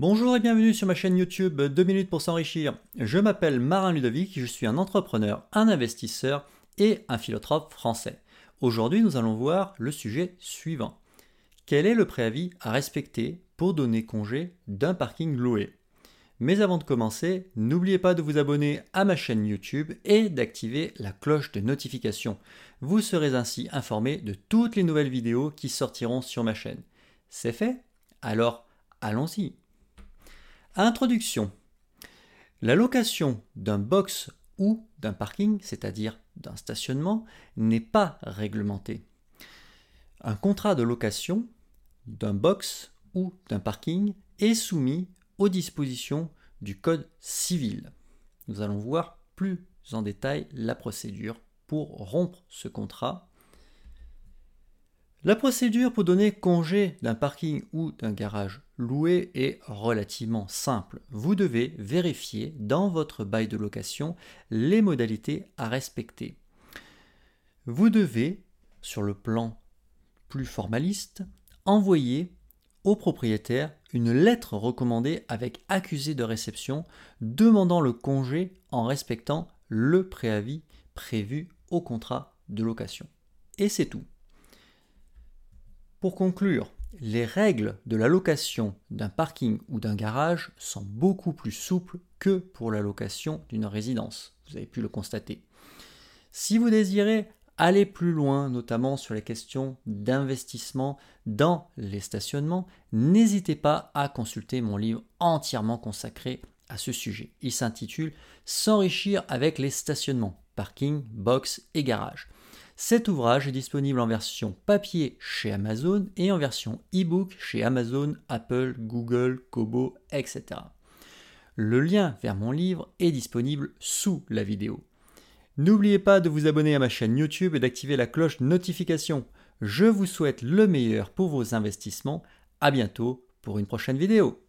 Bonjour et bienvenue sur ma chaîne YouTube 2 minutes pour s'enrichir. Je m'appelle Marin Ludovic, je suis un entrepreneur, un investisseur et un philanthrope français. Aujourd'hui, nous allons voir le sujet suivant. Quel est le préavis à respecter pour donner congé d'un parking loué? Mais avant de commencer, n'oubliez pas de vous abonner à ma chaîne YouTube et d'activer la cloche de notification. Vous serez ainsi informé de toutes les nouvelles vidéos qui sortiront sur ma chaîne. C'est fait? Alors, allons-y. Introduction. La location d'un box ou d'un parking, c'est-à-dire d'un stationnement, n'est pas réglementée. Un contrat de location d'un box ou d'un parking est soumis aux dispositions du Code civil. Nous allons voir plus en détail la procédure pour rompre ce contrat la procédure pour donner congé d'un parking ou d'un garage loué est relativement simple. Vous devez vérifier dans votre bail de location les modalités à respecter. Vous devez, sur le plan plus formaliste, envoyer au propriétaire une lettre recommandée avec accusé de réception demandant le congé en respectant le préavis prévu au contrat de location. Et c'est tout. Pour conclure, les règles de la location d'un parking ou d'un garage sont beaucoup plus souples que pour la location d'une résidence. Vous avez pu le constater. Si vous désirez aller plus loin, notamment sur les questions d'investissement dans les stationnements, n'hésitez pas à consulter mon livre entièrement consacré à ce sujet. Il s'intitule S'enrichir avec les stationnements, parking, box et garage. Cet ouvrage est disponible en version papier chez Amazon et en version e-book chez Amazon, Apple, Google, Kobo, etc. Le lien vers mon livre est disponible sous la vidéo. N'oubliez pas de vous abonner à ma chaîne YouTube et d'activer la cloche notification. Je vous souhaite le meilleur pour vos investissements. À bientôt pour une prochaine vidéo.